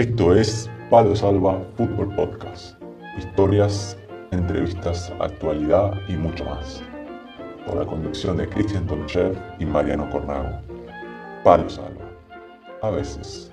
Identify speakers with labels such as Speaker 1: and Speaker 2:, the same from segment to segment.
Speaker 1: Esto es Palo Salva Fútbol Podcast. Historias, entrevistas, actualidad y mucho más. Por la conducción de Cristian Tonchev y Mariano Cornago. Palo Salva. A veces.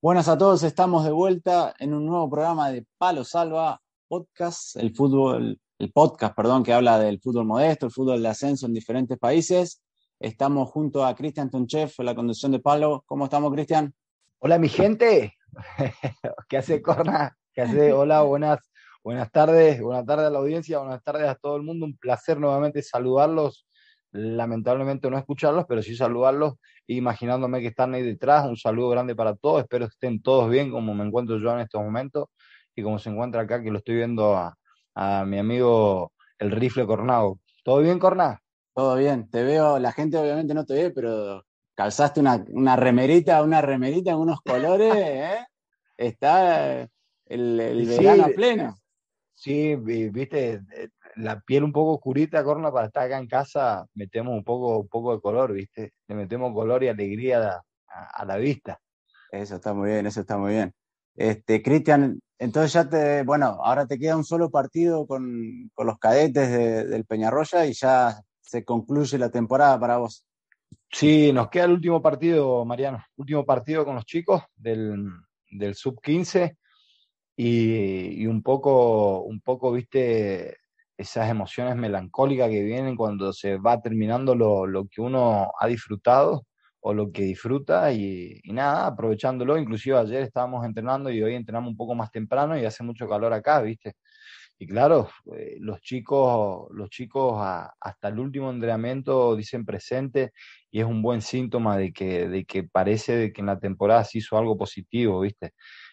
Speaker 2: Buenas a todos, estamos de vuelta en un nuevo programa de Palo Salva Podcast, el fútbol el podcast, perdón, que habla del fútbol modesto, el fútbol de ascenso en diferentes países. Estamos junto a Cristian Tonchef en la conducción de Palo. ¿Cómo estamos, Cristian?
Speaker 3: Hola, mi gente. ¿Qué hace, Corna? ¿Qué hace? Hola, buenas, buenas tardes. Buenas tardes a la audiencia, buenas tardes a todo el mundo. Un placer nuevamente saludarlos. Lamentablemente no escucharlos, pero sí saludarlos, imaginándome que están ahí detrás. Un saludo grande para todos. Espero que estén todos bien, como me encuentro yo en estos momentos y como se encuentra acá, que lo estoy viendo a, a mi amigo el rifle Cornado. ¿Todo bien, Corná?
Speaker 2: Todo bien, te veo, la gente obviamente no te ve, pero calzaste una, una remerita, una remerita en unos colores, ¿eh? Está el, el verano pleno.
Speaker 3: Sí, viste, la piel un poco oscurita, Corna, para estar acá en casa, metemos un poco, un poco de color, viste, le metemos color y alegría a la vista.
Speaker 2: Eso está muy bien, eso está muy bien. Este, Cristian, entonces ya te, bueno, ahora te queda un solo partido con, los cadetes del Peñarroya y ya se concluye la temporada para vos.
Speaker 3: Sí, nos queda el último partido, Mariano, último partido con los chicos del, del sub 15 y, un poco, un poco, viste, esas emociones melancólicas que vienen cuando se va terminando lo, lo que uno ha disfrutado o lo que disfruta y, nada, aprovechándolo. Inclusive ayer estábamos entrenando y hoy entrenamos un poco más temprano y hace mucho calor acá, ¿viste? Y claro, eh, los chicos, los chicos hasta el último entrenamiento dicen presente y es un buen síntoma de que, de que parece de que en la temporada se hizo algo positivo, ¿viste?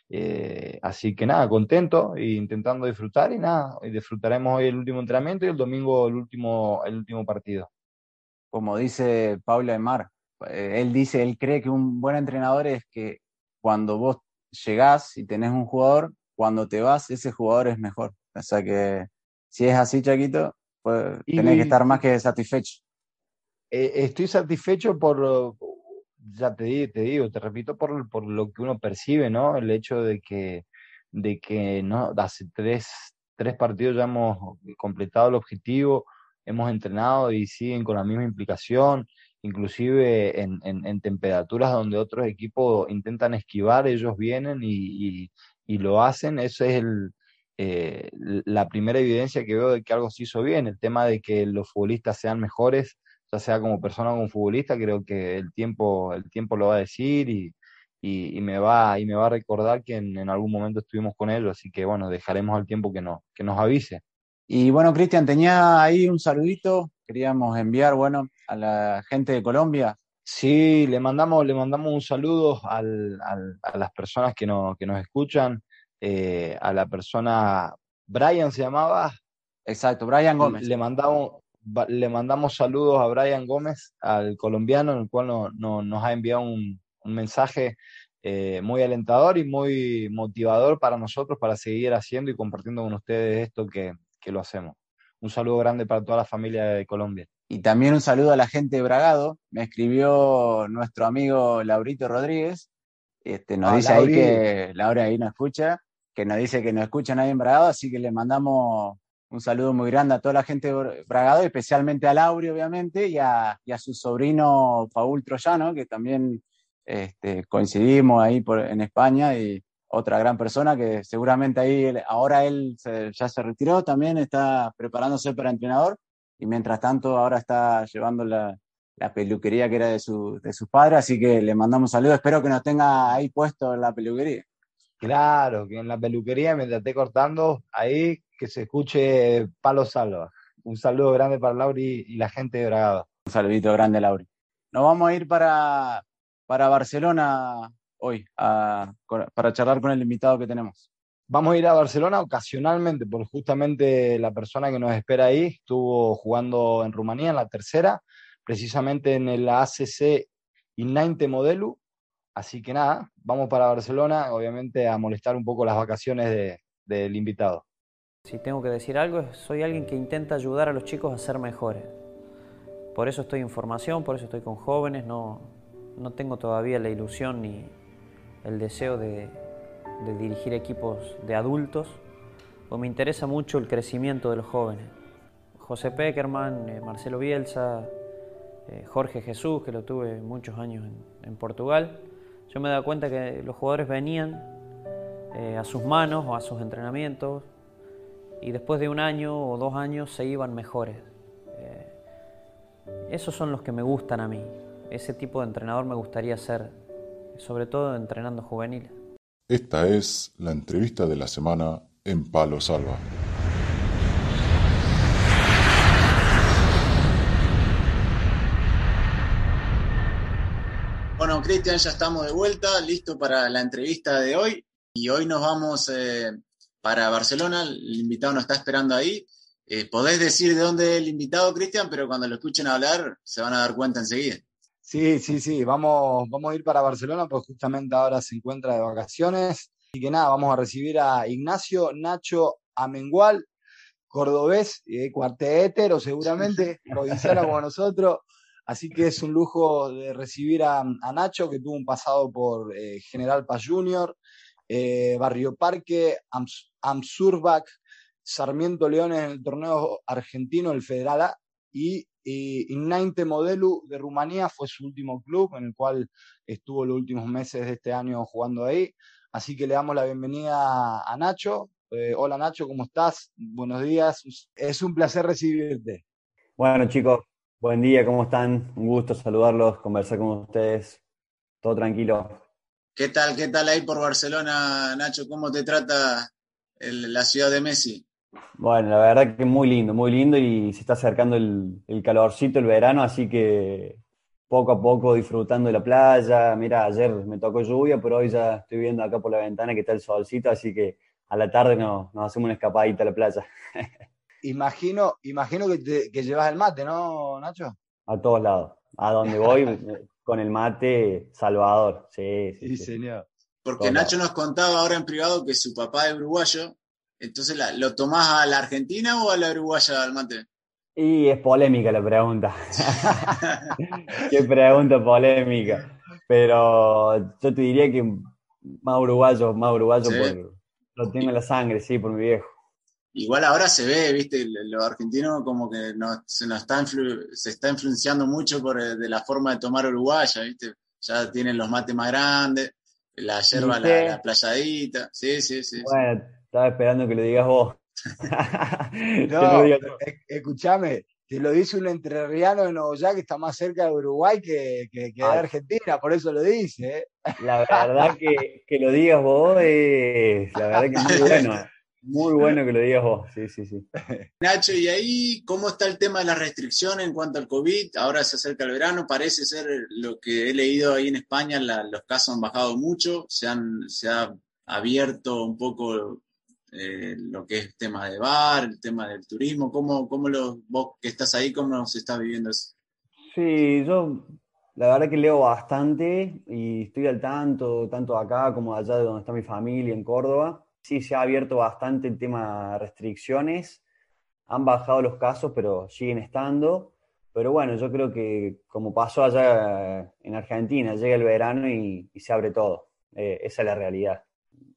Speaker 3: Eh, así que nada, contento e intentando disfrutar y nada, y disfrutaremos hoy el último entrenamiento y el domingo el último, el último partido.
Speaker 2: Como dice Paula Mar, eh, él dice, él cree que un buen entrenador es que cuando vos llegás y tenés un jugador, cuando te vas, ese jugador es mejor. O sea que si es así, Chaquito, pues tenés que estar más que satisfecho.
Speaker 3: Eh, estoy satisfecho por, ya te, te digo, te repito, por, por, lo que uno percibe, ¿no? El hecho de que, de que no, hace tres, tres partidos ya hemos completado el objetivo, hemos entrenado y siguen con la misma implicación inclusive en, en, temperaturas donde otros equipos intentan esquivar, ellos vienen y, y, lo hacen. Esa es el, eh, la primera evidencia que veo de que algo se hizo bien. El tema de que los futbolistas sean mejores, ya sea como persona o como futbolista, creo que el tiempo, el tiempo lo va a decir y, y, me, va, y me va a recordar que en, en, algún momento estuvimos con ellos, así que bueno, dejaremos al tiempo que, no, que nos avise.
Speaker 2: Y bueno, Cristian, tenía ahí un saludito, queríamos enviar, bueno, a la gente de Colombia.
Speaker 3: Sí, le mandamos, le mandamos un saludo al, a las personas que, no, que nos escuchan, eh, a la persona, Brian se llamaba.
Speaker 2: Exacto, Brian Gómez.
Speaker 3: Le mandamos, le mandamos saludos a Brian Gómez, al colombiano, en el cual no, nos ha enviado un, un mensaje eh, muy alentador y muy motivador para nosotros para seguir haciendo y compartiendo con ustedes esto que, que lo hacemos. Un saludo grande para toda la familia de Colombia.
Speaker 2: Y también un saludo a la gente de Bragado. Me escribió nuestro amigo Laurito Rodríguez. Este, nos ah, dice ahí que Laura ahí nos escucha, que nos dice que nos escucha nadie en Bragado, así que le mandamos un saludo muy grande a toda la gente de Bragado, especialmente a Lauri, obviamente, y a, su sobrino Paul Troyano, que también este, coincidimos ahí por, en España y otra gran persona que seguramente ahí, ahora él ya se retiró, también está preparándose para entrenador y mientras tanto ahora está llevando la, peluquería que era de, su, de sus padres, así que le mandamos saludos, espero que nos tenga ahí puesto en la peluquería.
Speaker 3: Claro, que en la peluquería mientras esté cortando, ahí que se escuche Palo Salva. Un saludo grande para Lauri y la gente de Bragado.
Speaker 2: Un saludito grande, Lauri. Nos vamos a ir para, para Barcelona hoy para charlar con el invitado que tenemos.
Speaker 3: Vamos a ir a Barcelona ocasionalmente, porque justamente la persona que nos espera ahí estuvo jugando en Rumanía en la tercera, precisamente en el ACC Inainte Modelu. Así que nada, vamos para Barcelona, obviamente a molestar un poco las vacaciones del invitado.
Speaker 4: Si tengo que decir algo, soy alguien que intenta ayudar a los chicos a ser mejores. Por eso estoy en formación, por eso estoy con jóvenes, no, no tengo todavía la ilusión ni el deseo de, de dirigir equipos de adultos, pues me interesa mucho el crecimiento de los jóvenes. José Peckerman, eh, Marcelo Bielsa, eh, Jorge Jesús, que lo tuve muchos años en, Portugal, yo me dado cuenta que los jugadores venían eh, a sus manos o a sus entrenamientos y después de un año o dos años se iban mejores. esos son los que me gustan a mí. Ese tipo de entrenador me gustaría ser, sobre todo entrenando juveniles.
Speaker 1: Esta es la entrevista de la semana en Palo Salva.
Speaker 2: Bueno, Cristian, ya estamos de vuelta, listo para la entrevista de hoy. Y hoy nos vamos eh, para Barcelona. El invitado nos está esperando ahí. Eh, podés decir de dónde es el invitado, Cristian, pero cuando lo escuchen hablar se van a dar cuenta enseguida.
Speaker 3: Sí, sí, sí, vamos, vamos a ir para Barcelona, pues justamente ahora se encuentra de vacaciones. Así que nada, vamos a recibir a Ignacio Nacho Amengual, cordobés, eh, cuartetero seguramente, provinciano como nosotros. Así que es un lujo de recibir a, Nacho, que tuvo un pasado por eh, General Paz Junior, eh, Barrio Parque, Amsurbach, Sarmiento Leones en el torneo argentino, el Federal A, y y Inainte Modelu de Rumanía fue su último club en el cual estuvo los últimos meses de este año jugando ahí. Así que le damos la bienvenida a Nacho. Eh, hola Nacho, ¿cómo estás? Buenos días. Es un placer recibirte.
Speaker 5: Bueno chicos, buen día, ¿cómo están? Un gusto saludarlos, conversar con ustedes. Todo tranquilo.
Speaker 2: ¿Qué tal? ¿Qué tal ahí por Barcelona, Nacho? ¿Cómo te trata la ciudad de Messi?
Speaker 5: Bueno, la verdad que muy lindo, muy lindo y se está acercando el, calorcito, el verano, así que poco a poco disfrutando de la playa. Mira, ayer me tocó lluvia, pero hoy ya estoy viendo acá por la ventana que está el solcito, así que a la tarde nos, hacemos una escapadita a la playa.
Speaker 3: Imagino, imagino que, que llevas el mate, ¿no, Nacho?
Speaker 5: A todos lados. A donde voy con el mate Salvador. Sí,
Speaker 3: sí, sí, señor.
Speaker 2: Porque Nacho nos contaba ahora en privado que su papá es uruguayo entonces, ¿lo tomás a la Argentina o a la uruguaya al mate?
Speaker 5: Y es polémica la pregunta. Qué pregunta polémica. Pero yo te diría que más uruguayo, más uruguayo lo tengo en la sangre, sí, por mi viejo.
Speaker 2: Igual ahora se ve, viste, los argentinos como que se nos está, se está influenciando mucho por eh, de la forma de tomar uruguaya, viste. Ya tienen los mates más grandes, la yerba, la, playadita. Sí, sí, sí.
Speaker 5: Bueno, estaba esperando que lo digas vos.
Speaker 3: no, escúchame, te lo dice un entrerriano de Nuevo que está más cerca de Uruguay que, que, de Argentina, por eso lo dice. ¿eh?
Speaker 5: La verdad que, que, lo digas vos es, la verdad que es muy bueno. Muy bueno que lo digas vos, sí, sí, sí.
Speaker 2: Nacho, ¿y ahí cómo está el tema de la restricción en cuanto al COVID? Ahora se acerca el verano, parece ser lo que he leído ahí en España, los casos han bajado mucho, se, han, se ha abierto un poco eh, lo que es el tema de bar, el tema del turismo, ¿cómo, cómo lo, vos que estás ahí, cómo se está viviendo eso?
Speaker 5: Sí, yo la verdad que leo bastante y estoy al tanto, tanto acá como allá de donde está mi familia, en Córdoba. Sí, se ha abierto bastante el tema de restricciones, han bajado los casos, pero siguen estando. Pero bueno, yo creo que como pasó allá en Argentina, llega el verano y, se abre todo. Eh, esa es la realidad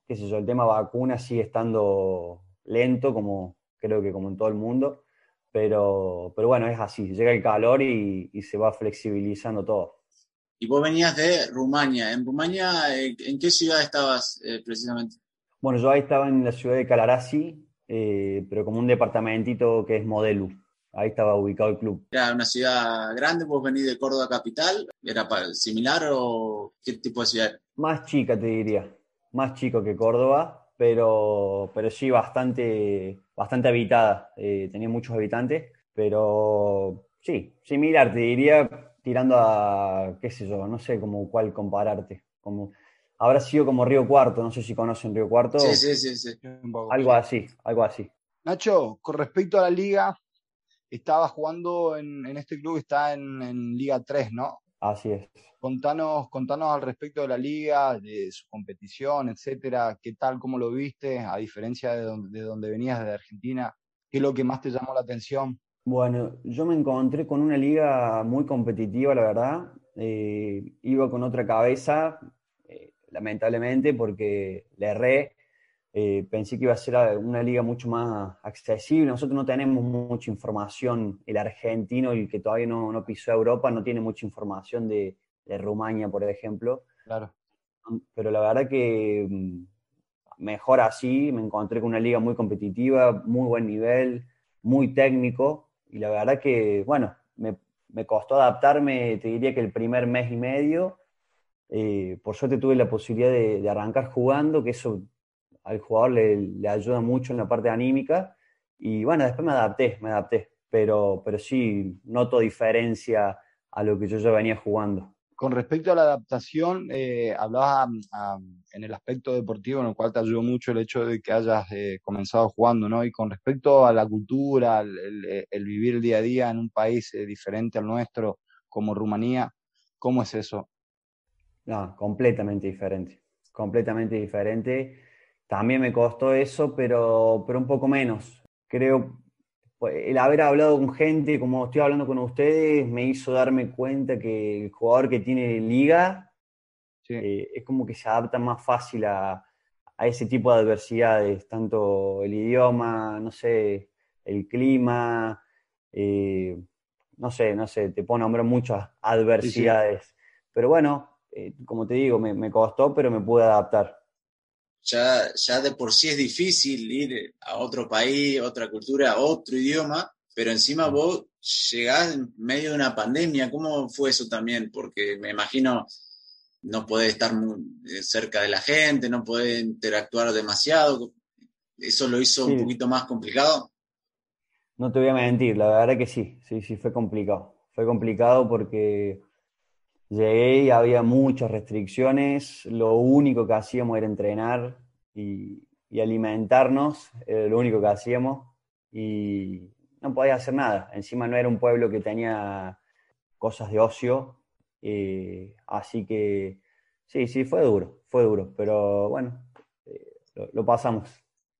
Speaker 5: qué sé yo, el tema vacuna sigue estando lento, como creo que como en todo el mundo, pero, pero bueno, es así, llega el calor y, se va flexibilizando todo.
Speaker 2: Y vos venías de Rumania. ¿En Rumania eh, en qué ciudad estabas eh, precisamente?
Speaker 5: Bueno, yo ahí estaba en la ciudad de Calarasi, eh, pero como un departamentito que es Modelu. Ahí estaba ubicado el club.
Speaker 2: ¿Era una ciudad grande? ¿Vos venís de Córdoba capital? ¿Era similar o qué tipo de ciudad?
Speaker 5: Más chica, te diría más chico que Córdoba, pero, pero sí bastante, bastante habitada. Eh, tenía muchos habitantes, pero sí, similar, te diría, tirando a, qué sé yo, no sé cómo cuál compararte. Como, habrá sido como Río Cuarto, no sé si conocen Río Cuarto.
Speaker 2: Sí, sí, sí, sí.
Speaker 5: Algo así, algo así.
Speaker 3: Nacho, con respecto a la liga, estaba jugando en, este club, está en, en Liga 3, ¿no?
Speaker 5: Así es.
Speaker 3: Contanos, contanos al respecto de la liga, de su competición, etcétera. ¿Qué tal, cómo lo viste, a diferencia de donde, de donde venías de Argentina? ¿Qué es lo que más te llamó la atención?
Speaker 5: Bueno, yo me encontré con una liga muy competitiva, la verdad. Eh, iba con otra cabeza, eh, lamentablemente, porque le erré. Eh, pensé que iba a ser una liga mucho más accesible. Nosotros no tenemos mucha información. El argentino, el que todavía no, no pisó Europa, no tiene mucha información de, de Rumania, por ejemplo.
Speaker 3: Claro.
Speaker 5: Pero la verdad que mm, mejor así, me encontré con una liga muy competitiva, muy buen nivel, muy técnico y la verdad que, bueno, me, me, costó adaptarme, te diría que el primer mes y medio. Eh, por suerte tuve la posibilidad de, de, arrancar jugando, que eso al jugador le, le, ayuda mucho en la parte anímica. Y bueno, después me adapté, me adapté. Pero, pero sí, noto diferencia a lo que yo ya venía jugando
Speaker 3: con respecto a la adaptación, eh, hablabas en el aspecto deportivo, en el cual te ayudó mucho el hecho de que hayas eh, comenzado jugando, ¿no? Y con respecto a la cultura, el, vivir el día a día en un país eh, diferente al nuestro, como Rumanía, ¿cómo es eso?
Speaker 5: No, completamente diferente, completamente diferente. También me costó eso, pero, pero un poco menos. Creo, el haber hablado con gente, como estoy hablando con ustedes, me hizo darme cuenta que el jugador que tiene liga eh, es como que se adapta más fácil a, ese tipo de adversidades, tanto el idioma, no sé, el clima, eh, no sé, no sé, te puedo nombrar muchas adversidades. Pero bueno, eh, como te digo, me, me costó, pero me pude adaptar
Speaker 2: ya, ya de por sí es difícil ir a otro país, otra cultura, otro idioma, pero encima vos llegás en medio de una pandemia. ¿Cómo fue eso también? Porque me imagino no podés estar muy eh, cerca de la gente, no podés interactuar demasiado. ¿Eso lo hizo un poquito más complicado?
Speaker 5: No te voy a mentir, la verdad que sí, sí, sí, fue complicado. Fue complicado porque Llegué y había muchas restricciones, lo único que hacíamos era entrenar y, alimentarnos, era lo único que hacíamos y no podía hacer nada. Encima no era un pueblo que tenía cosas de ocio, eh, así que sí, sí, fue duro, fue duro, pero bueno, eh, lo, pasamos.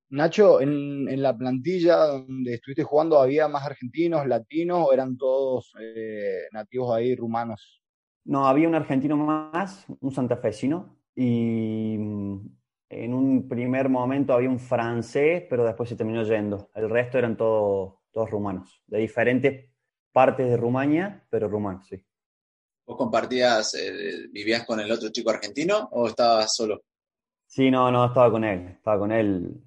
Speaker 3: Nacho, en, en, la plantilla donde estuviste jugando, ¿había más argentinos, latinos o eran todos eh, nativos ahí, rumanos?
Speaker 5: No, había un argentino más, un santafesino, y mm, en un primer momento había un francés, pero después se terminó yendo. El resto eran todos, todos rumanos, de diferentes partes de Rumania, pero rumanos, sí.
Speaker 2: ¿Vos compartías, eh, vivías con el otro chico argentino o estabas solo?
Speaker 5: Sí, no, no, estaba con él, estaba con él.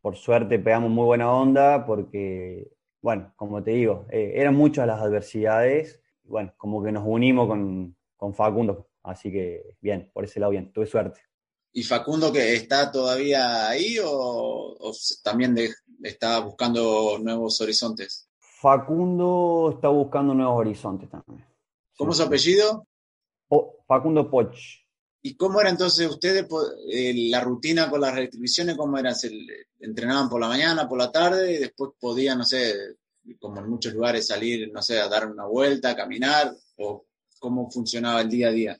Speaker 5: Por suerte pegamos muy buena onda porque, bueno, como te digo, eh, eran muchas las adversidades. Bueno, como que nos unimos con, con Facundo. Así que bien, por ese lado bien, tuve suerte.
Speaker 2: ¿Y Facundo que está todavía ahí o, también está buscando nuevos horizontes?
Speaker 5: Facundo está buscando nuevos horizontes también.
Speaker 2: ¿Cómo es su apellido?
Speaker 5: Facundo Poch.
Speaker 2: ¿Y cómo era entonces ustedes eh, la rutina con las restricciones? ¿Cómo era? ¿Se entrenaban por la mañana, por la tarde y después podían, no sé, como en muchos lugares salir, no sé, a dar una vuelta, a caminar? ¿O cómo funcionaba el día a día.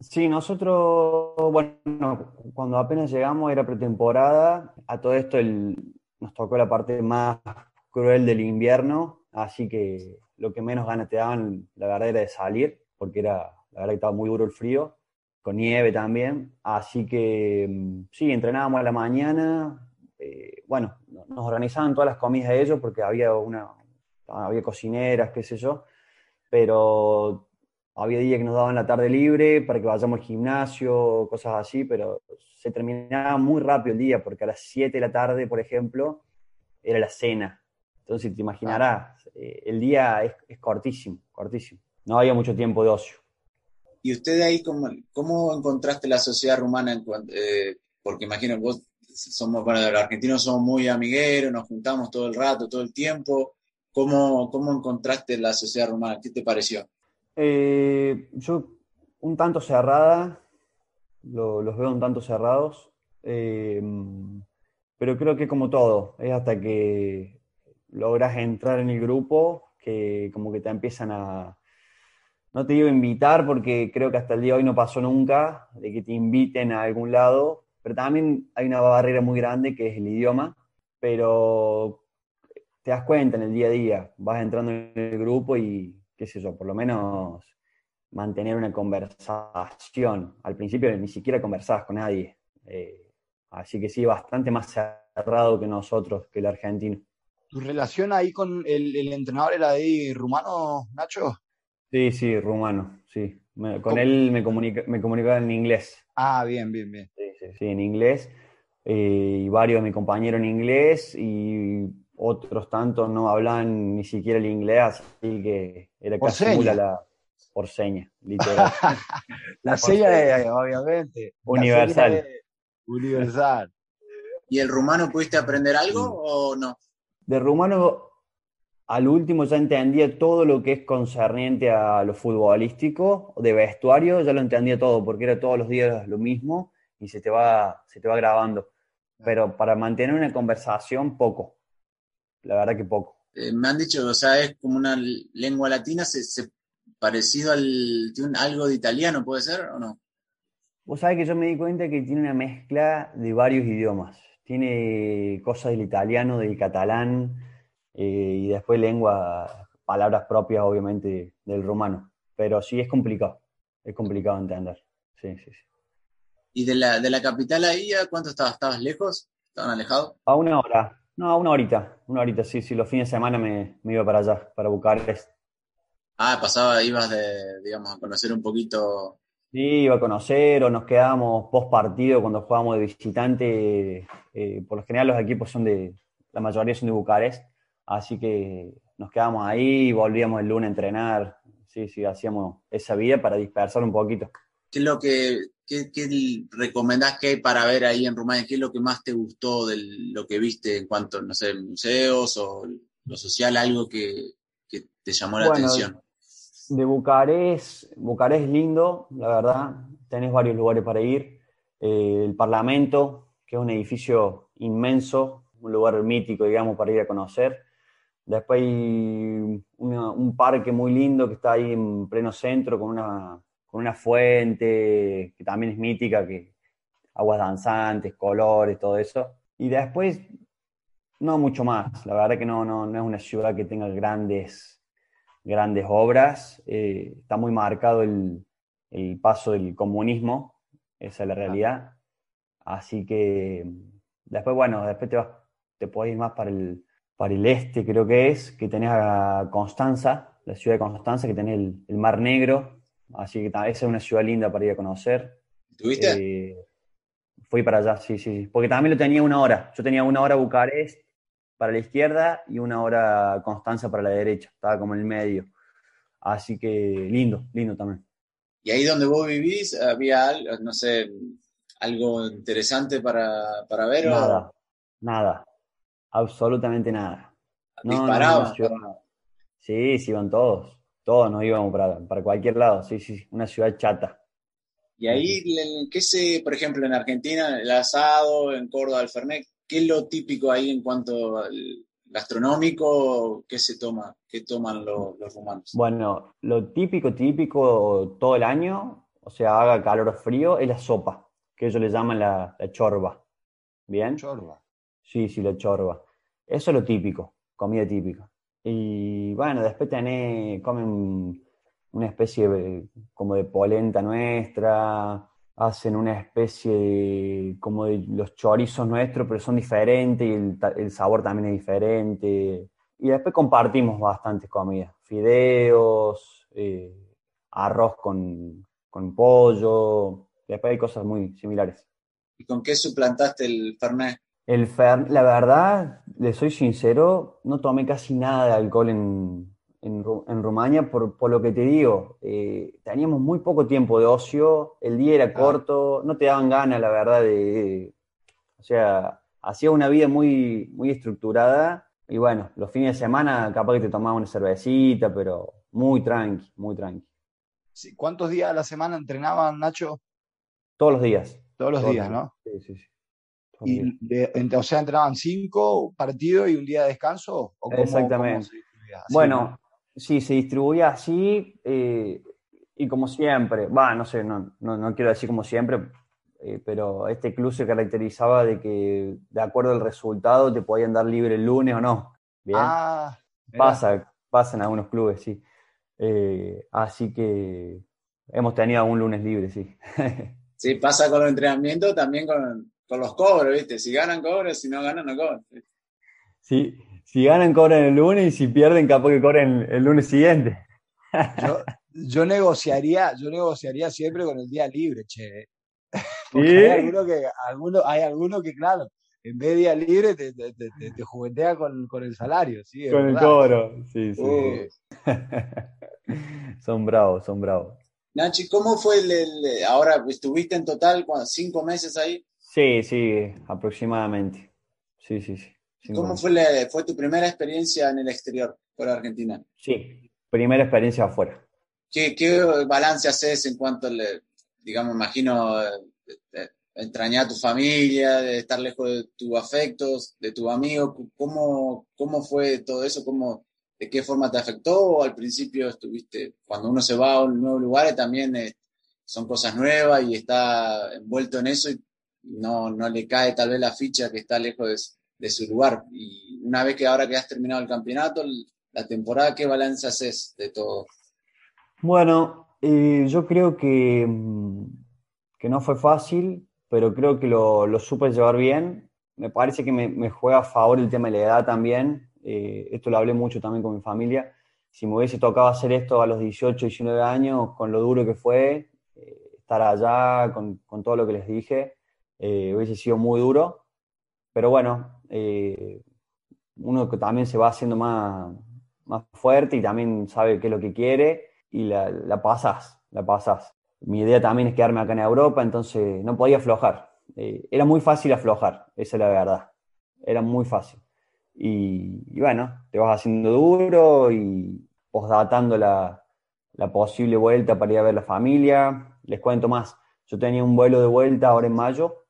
Speaker 5: Sí, nosotros, bueno, cuando apenas llegamos era pretemporada, a todo esto nos tocó la parte más cruel del invierno, así que lo que menos ganas te daban, la verdad, era de salir, porque era, la verdad que estaba muy duro el frío, con nieve también, así que mm, sí, entrenábamos a la mañana, eh, bueno, nos organizaban todas las comidas de ellos porque había una, había cocineras, qué sé yo, pero había días que nos daban la tarde libre para que vayamos al gimnasio, cosas así, pero se terminaba muy rápido el día, porque a las 7 de la tarde, por ejemplo, era la cena. Entonces, te imaginarás, eh, el día es, cortísimo, cortísimo. No había mucho tiempo de ocio.
Speaker 2: ¿Y usted ahí cómo, cómo encontraste la sociedad rumana? Eh, porque imagino vos somos, bueno, los argentinos somos muy amigueros, nos juntamos todo el rato, todo el tiempo. ¿Cómo, cómo encontraste la sociedad rumana? ¿Qué te pareció?
Speaker 5: Eh, yo un tanto cerrada, los veo un tanto cerrados, eh, pero creo que como todo, es hasta que logras entrar en el grupo que como que te empiezan a, no te digo invitar porque creo que hasta el día de hoy no pasó nunca, de que te inviten a algún lado, pero también hay una barrera muy grande que es el idioma, pero te das cuenta en el día a día, vas entrando en el grupo y, qué sé yo, por lo menos mantener una conversación. Al principio ni siquiera conversabas con nadie. Eh, así que sí, bastante más cerrado que nosotros, que el argentino.
Speaker 3: ¿Tu relación ahí con el, entrenador era ahí rumano, Nacho?
Speaker 5: Sí, sí, rumano, sí. con él me, me comunicaba en inglés.
Speaker 3: Ah, bien, bien, bien.
Speaker 5: Sí, sí, sí en inglés. Eh, y varios de mis compañeros en inglés y otros tantos no hablan ni siquiera el inglés, así que era casi la por seña, literal.
Speaker 3: la seña obviamente,
Speaker 5: universal.
Speaker 3: universal.
Speaker 2: ¿Y el rumano pudiste aprender algo o no?
Speaker 5: De rumano al último ya entendía todo lo que es concerniente a lo futbolístico, de vestuario, ya lo entendía todo, porque era todos los días lo mismo y se te va, se te va grabando. Pero para mantener una conversación, poco la verdad que poco.
Speaker 2: Eh, me han dicho, o sea, es como una lengua latina, se, parecido al, tiene algo de italiano, ¿puede ser o no?
Speaker 5: Vos sabés que yo me di cuenta que tiene una mezcla de varios idiomas. Tiene cosas del italiano, del catalán eh, y después lengua, palabras propias, obviamente, del romano. Pero sí es complicado, es complicado entender. Sí, sí, sí.
Speaker 2: ¿Y de la, de la capital ahí, a cuánto estabas? ¿Estabas lejos? ¿Estaban alejados?
Speaker 5: A una hora, no, una horita, una horita, sí, sí, los fines de semana me, iba para allá, para Bucarest.
Speaker 2: Ah, pasaba, ibas de, digamos, a conocer un poquito.
Speaker 5: Sí, iba a conocer o nos quedábamos post partido cuando jugábamos de visitante. Eh, por lo general los equipos son de, la mayoría son de Bucarest, así que nos quedábamos ahí volvíamos el lunes a entrenar. Sí, sí, hacíamos esa vida para dispersar un poquito.
Speaker 2: ¿Qué es lo que ¿Qué, recomendás que hay para ver ahí en Rumania? ¿Qué es lo que más te gustó de lo que viste en cuanto, no sé, museos o lo social, algo que, te llamó la atención?
Speaker 5: De Bucarest, Bucarest es lindo, la verdad, tenés varios lugares para ir. Eh, el Parlamento, que es un edificio inmenso, un lugar mítico, digamos, para ir a conocer. Después hay un parque muy lindo que está ahí en pleno centro con una con una fuente que también es mítica, que aguas danzantes, colores, todo eso. Y después, no mucho más. La verdad que no, no, no es una ciudad que tenga grandes, grandes obras. Eh, está muy marcado el, el, paso del comunismo, esa es la realidad. Así que después, bueno, después te, vas, te podés ir más para el, para el este, creo que es, que tenés a Constanza, la ciudad de Constanza, que tenés el, el Mar Negro, Así que esa es una ciudad linda para ir a conocer.
Speaker 2: ¿Tuviste?
Speaker 5: Eh, fui para allá, sí, sí, Porque también lo tenía una hora. Yo tenía una hora Bucarest para la izquierda y una hora Constanza para la derecha. Estaba como en el medio. Así que lindo, lindo también.
Speaker 2: ¿Y ahí donde vos vivís había, no sé, algo interesante para, ver?
Speaker 5: Nada, nada. Absolutamente nada.
Speaker 2: ¿Disparaban?
Speaker 5: sí, sí, iban todos. Todos nos íbamos para, para cualquier lado, sí, sí, una ciudad chata.
Speaker 2: Y ahí, ¿qué sé, por ejemplo, en Argentina, el asado, en Córdoba, el Fernet, qué es lo típico ahí en cuanto al gastronómico? ¿Qué se toma? ¿Qué toman los, los rumanos?
Speaker 5: Bueno, lo típico, típico todo el año, o sea, haga calor o frío, es la sopa, que ellos le llaman la, la chorba. ¿Bien?
Speaker 3: Chorba.
Speaker 5: Sí, sí, la chorba. Eso es lo típico, comida típica. Y bueno, después tenés, comen una especie como de polenta nuestra, hacen una especie como de los chorizos nuestros, pero son diferentes y el, sabor también es diferente. Y después compartimos bastantes comidas, fideos, eh, arroz con, con pollo, después hay cosas muy similares.
Speaker 2: ¿Y con qué suplantaste el Fernet?
Speaker 5: El fer, la verdad, le soy sincero, no tomé casi nada de alcohol en, en, Rumania por, por, lo que te digo. Eh, teníamos muy poco tiempo de ocio, el día era corto, no te daban ganas, la verdad, de, O sea, hacía una vida muy, muy estructurada y bueno, los fines de semana capaz que te tomaba una cervecita, pero muy tranqui, muy tranqui.
Speaker 3: ¿Cuántos días a la semana entrenaban, Nacho?
Speaker 5: Todos los días.
Speaker 3: Todos los días, ¿no?
Speaker 5: Sí, sí, sí.
Speaker 3: Y o sea, entrenaban cinco partidos y un día de descanso. ¿o
Speaker 5: Exactamente. bueno, sí, se distribuía así eh, y como siempre, va, no sé, no, no, quiero decir como siempre, eh, pero este club se caracterizaba de que de acuerdo al resultado te podían dar libre el lunes o no. Bien.
Speaker 3: Ah,
Speaker 5: pasa, pasa en algunos clubes, sí. Eh, así que hemos tenido un lunes libre, sí.
Speaker 2: sí, pasa con los entrenamientos, también con, los cobros, ¿viste? Si ganan, cobran, si no ganan, no cobran.
Speaker 5: Sí, si ganan, cobran el lunes y si pierden, capaz que cobren el lunes siguiente.
Speaker 3: Yo, negociaría, yo negociaría siempre con el día libre, che. Porque hay alguno que, alguno, hay alguno que, claro, en vez de día libre te, te, te, juguetea con, con, el salario, ¿sí?
Speaker 5: Con el cobro, sí, sí. son bravos, son bravos.
Speaker 2: Nachi, ¿cómo fue el, ahora estuviste en total cinco meses ahí?
Speaker 5: Sí, sí, aproximadamente. Sí, sí, sí.
Speaker 2: ¿Cómo fue, fue tu primera experiencia en el exterior, por Argentina?
Speaker 5: Sí, primera experiencia afuera.
Speaker 2: ¿Qué, qué balance haces en cuanto, le, digamos, imagino, eh, eh, extrañar a tu familia, de estar lejos de tus afectos, de tus amigos? ¿Cómo, cómo fue todo eso? ¿Cómo, ¿De qué forma te afectó? ¿O al principio estuviste, cuando uno se va a un nuevo lugar, también eh, son cosas nuevas y está envuelto en eso y no, no le cae tal vez la ficha que está lejos de, su lugar? Y una vez que ahora que has terminado el campeonato, la temporada, ¿qué balance haces de todo?
Speaker 5: Bueno, eh, yo creo que, mm, que, no fue fácil, pero creo que lo, lo supe llevar bien. Me parece que me, me, juega a favor el tema de la edad también. Eh, esto lo hablé mucho también con mi familia. Si me hubiese tocado hacer esto a los 18, 19 años, con lo duro que fue, eh, estar allá, con, con, todo lo que les dije, hubiese sido muy duro. Pero bueno, uno que también se va haciendo más, más fuerte y también sabe qué es lo que quiere y la, la pasas, la pasas. Mi idea también es quedarme acá en Europa, entonces no podía aflojar. Eh, era muy fácil aflojar, esa es la verdad. Era muy fácil. Y, bueno, te vas haciendo duro y posdatando la, la posible vuelta para ir a ver la familia. Les cuento más, yo tenía un vuelo de vuelta ahora en mayo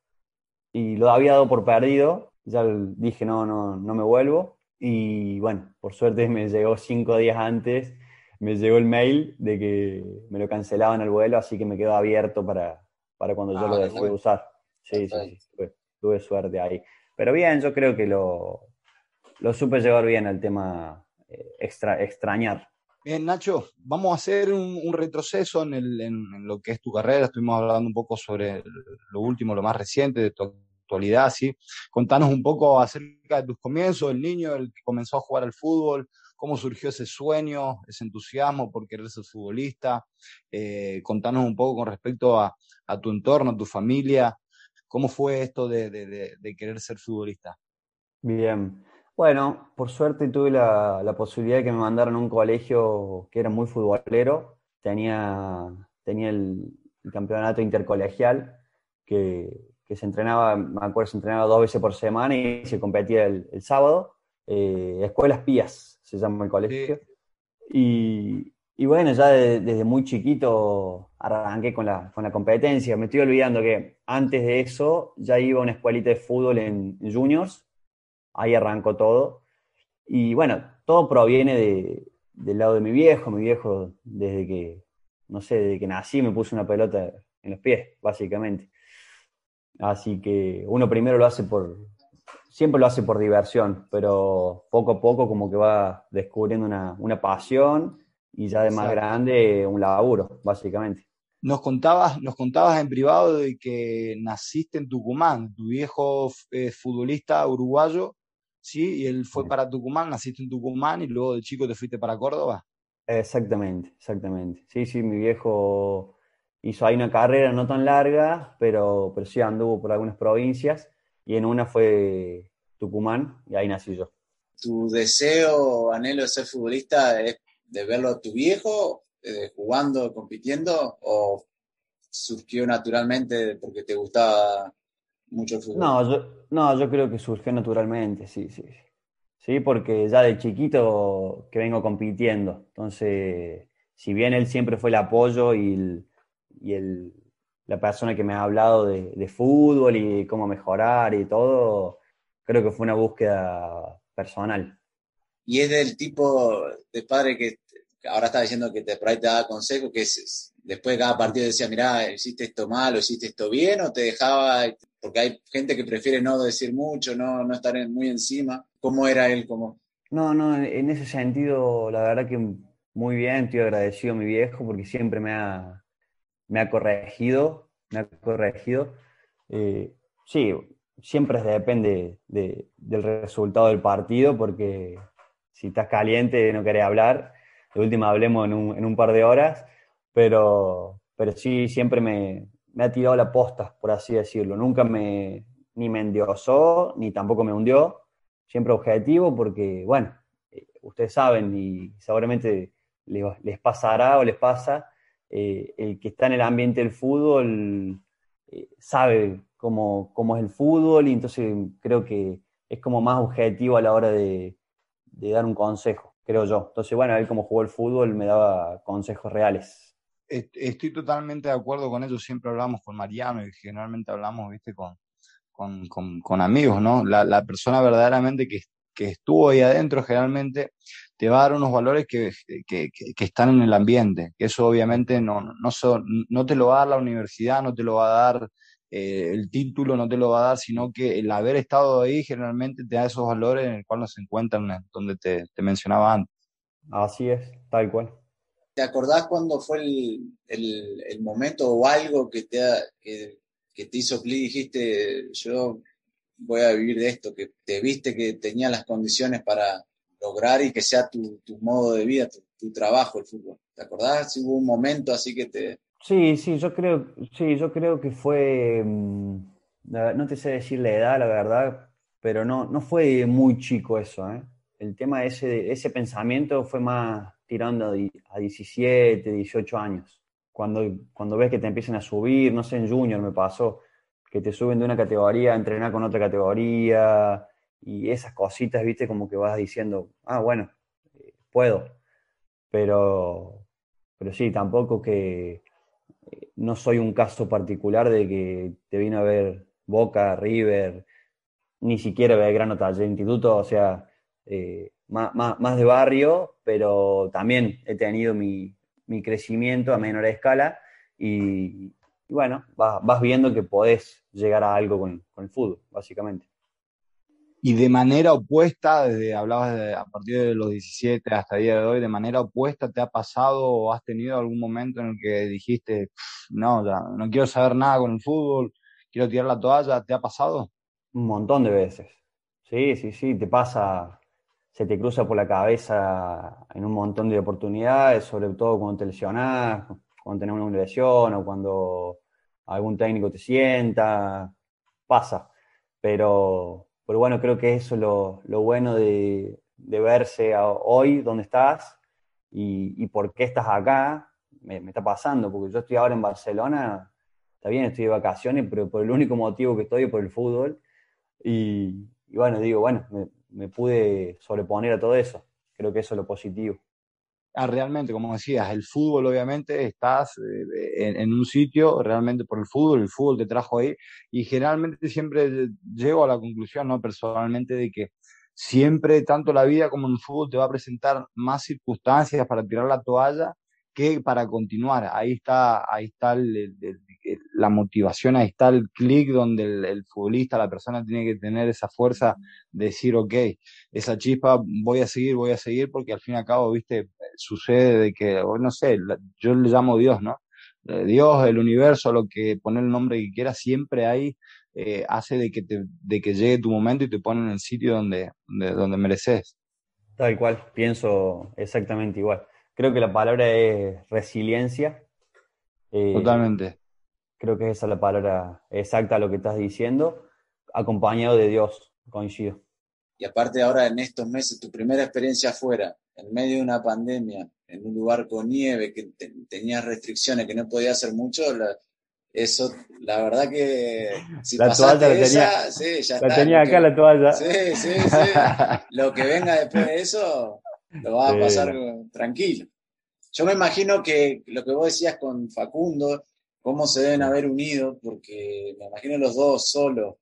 Speaker 5: y lo había dado por perdido. Ya dije, no, no, no me vuelvo. Y bueno, por suerte me llegó cinco días antes, me llegó el mail de que me lo cancelaban el vuelo, así que me quedó abierto para, para cuando yo lo ah, desee usar. Sí, sí, sí, tuve, suerte ahí. Pero bien, yo creo que lo, lo supe llevar bien al tema eh, extra, extrañar.
Speaker 3: Bien, Nacho, vamos a hacer un, retroceso en, el, en, lo que es tu carrera. Estuvimos hablando un poco sobre lo último, lo más reciente de tu actualidad, ¿sí? Contanos un poco acerca de tus comienzos, el niño, el que comenzó a jugar al fútbol, cómo surgió ese sueño, ese entusiasmo por querer ser futbolista. Eh, contanos un poco con respecto a, tu entorno, a tu familia, cómo fue esto de, querer ser futbolista.
Speaker 5: Bien. Bueno, por suerte tuve la, posibilidad de que me mandaran a un colegio que era muy futbolero. Tenía, tenía el campeonato intercolegial que, que se entrenaba, me acuerdo, se entrenaba dos veces por semana y se competía el, sábado. Eh, Escuelas Pías se llama el colegio. Y, y, bueno, ya desde muy chiquito arranqué con la, con la competencia. Me estoy olvidando que antes de eso ya iba a una escuelita de fútbol en, juniors. Ahí arrancó todo. Y bueno, todo proviene de, del lado de mi viejo. Mi viejo, desde que, no sé, desde que nací me puso una pelota en los pies, básicamente. Así que uno primero lo hace por, siempre lo hace por diversión, pero poco a poco como que va descubriendo una, una pasión y ya de más grande un laburo, básicamente.
Speaker 3: Nos contabas, nos contabas en privado de que naciste en Tucumán, tu viejo eh, futbolista uruguayo, ¿sí? Y él fue para Tucumán, naciste en Tucumán y luego de chico te fuiste para Córdoba.
Speaker 5: Exactamente, exactamente. Sí, sí, mi viejo hizo ahí una carrera no tan larga, pero, pero sí anduvo por algunas provincias y en una fue Tucumán y ahí nací yo.
Speaker 2: ¿Tu deseo, anhelo de ser futbolista es de verlo a tu viejo jugando, compitiendo o surgió naturalmente porque te gustaba mucho fútbol?
Speaker 5: No, yo, no, yo creo que surgió naturalmente, sí, sí. Sí, porque ya de chiquito que vengo compitiendo. Entonces, si bien él siempre fue el apoyo y el, y el, la persona que me ha hablado de, fútbol y cómo mejorar y todo, creo que fue una búsqueda personal.
Speaker 2: Y es del tipo de padre que ahora está diciendo que te, por ahí te da consejos, que después de cada partido decía, mira, hiciste esto mal o hiciste esto bien, o te dejaba, porque hay gente que prefiere no decir mucho, no, no estar muy encima. ¿Cómo era él? como
Speaker 5: No, no, en ese sentido, la verdad que muy bien, estoy agradecido a mi viejo porque siempre me ha, me ha corregido, me ha corregido. Eh, sí, siempre depende del resultado del partido porque si estás caliente no querés hablar. De última hablemos en un, en un par de horas, pero, pero sí, siempre me, me ha tirado la posta, por así decirlo. Nunca me, ni me endiosó, ni tampoco me hundió. Siempre objetivo porque, bueno, eh, ustedes saben y seguramente les, pasará o les pasa, eh, el que está en el ambiente del fútbol eh, sabe cómo, cómo, es el fútbol y entonces creo que es como más objetivo a la hora de, dar un consejo, creo yo. Entonces, bueno, ver cómo jugó el fútbol me daba consejos reales.
Speaker 3: Estoy totalmente de acuerdo con eso, siempre hablamos con Mariano y generalmente hablamos, viste, con, con, con, amigos, ¿no? La, la persona verdaderamente que, que, estuvo ahí adentro generalmente te va a dar unos valores que, que, que están en el ambiente, eso obviamente no, no, no te lo va a dar la universidad, no te lo va a dar eh, el título, no te lo va a dar, sino que el haber estado ahí generalmente te da esos valores en el cual no se encuentran donde te, te mencionaba antes.
Speaker 5: Así es, tal cual.
Speaker 2: ¿Te acordás cuando fue el, el, el momento o algo que te, que, que te hizo dijiste, yo voy a vivir de esto, que te viste que tenía las condiciones para lograr y que sea tu, tu modo de vida, tu, trabajo el fútbol. ¿Te acordás si hubo un momento así que te...
Speaker 5: Sí, sí, yo creo, sí, yo creo que fue, mm, no te sé decir la edad, la verdad, pero no, no fue muy chico eso, ¿eh? El tema ese, ese pensamiento fue más tirando a 17, 18 años. Cuando, cuando ves que te empiezan a subir, no sé, en Junior me pasó, que te suben de una categoría a entrenar con otra categoría, y esas cositas, viste, como que vas diciendo, ah, bueno, eh, puedo. Pero, pero sí, tampoco que eh, no soy un caso particular de que te vino a ver Boca, River, ni siquiera Belgrano Taller Instituto, o sea, eh, más, más, de barrio, pero también he tenido mi, mi crecimiento a menor escala y, bueno, vas, vas, viendo que podés llegar a algo con, con el fútbol, básicamente
Speaker 3: y de manera opuesta, desde hablabas de, a partir de los 17 hasta el día de hoy, de manera opuesta, ¿te ha pasado o has tenido algún momento en el que dijiste, no, ya no quiero saber nada con el fútbol, quiero tirar la toalla? ¿Te ha pasado?
Speaker 5: Un montón de veces. Sí, sí, sí, te pasa, se te cruza por la cabeza en un montón de oportunidades, sobre todo cuando te lesionás, cuando tenés una lesión o cuando algún técnico te sienta, pasa. Pero pero bueno, creo que eso es lo, lo bueno de, de, verse hoy donde estás y, y, por qué estás acá. Me, está pasando, porque yo estoy ahora en Barcelona, está bien, estoy de vacaciones, pero por el único motivo que estoy es por el fútbol. Y, bueno, digo, bueno, me pude sobreponer a todo eso. Creo que eso es lo positivo.
Speaker 3: Ah, realmente, como decías, el fútbol obviamente estás eh, en, un sitio realmente por el fútbol, el fútbol te trajo ahí y generalmente siempre llego a la conclusión, ¿no? Personalmente de que siempre, tanto la vida como el fútbol te va a presentar más circunstancias para tirar la toalla que para continuar. Ahí está, ahí está la motivación, ahí está el clic donde el, futbolista, la persona tiene que tener esa fuerza de decir, ok, esa chispa voy a seguir, voy a seguir, porque al fin y al cabo, viste, sucede de que, no sé, yo le llamo Dios, ¿no? Eh, Dios, el universo, lo que pone el nombre que quiera, siempre ahí eh, hace de que, te, de que llegue tu momento y te pone en el sitio donde, donde mereces.
Speaker 5: Tal cual, pienso exactamente igual creo que la palabra es resiliencia.
Speaker 3: Eh, Totalmente.
Speaker 5: Creo que esa es la palabra exacta a lo que estás diciendo, acompañado de Dios, coincido.
Speaker 2: Y aparte ahora en estos meses, tu primera experiencia afuera, en medio de una pandemia, en un lugar con nieve, que tenías restricciones, que no podías hacer mucho, eso, la verdad que si la
Speaker 5: toalla esa, sí, ya la tenía acá la toalla.
Speaker 2: Sí, sí, sí. lo que venga después de eso, lo vas a pasar tranquilo. Yo me imagino que lo que vos decías con Facundo, cómo se deben haber unido, porque me imagino los dos solos,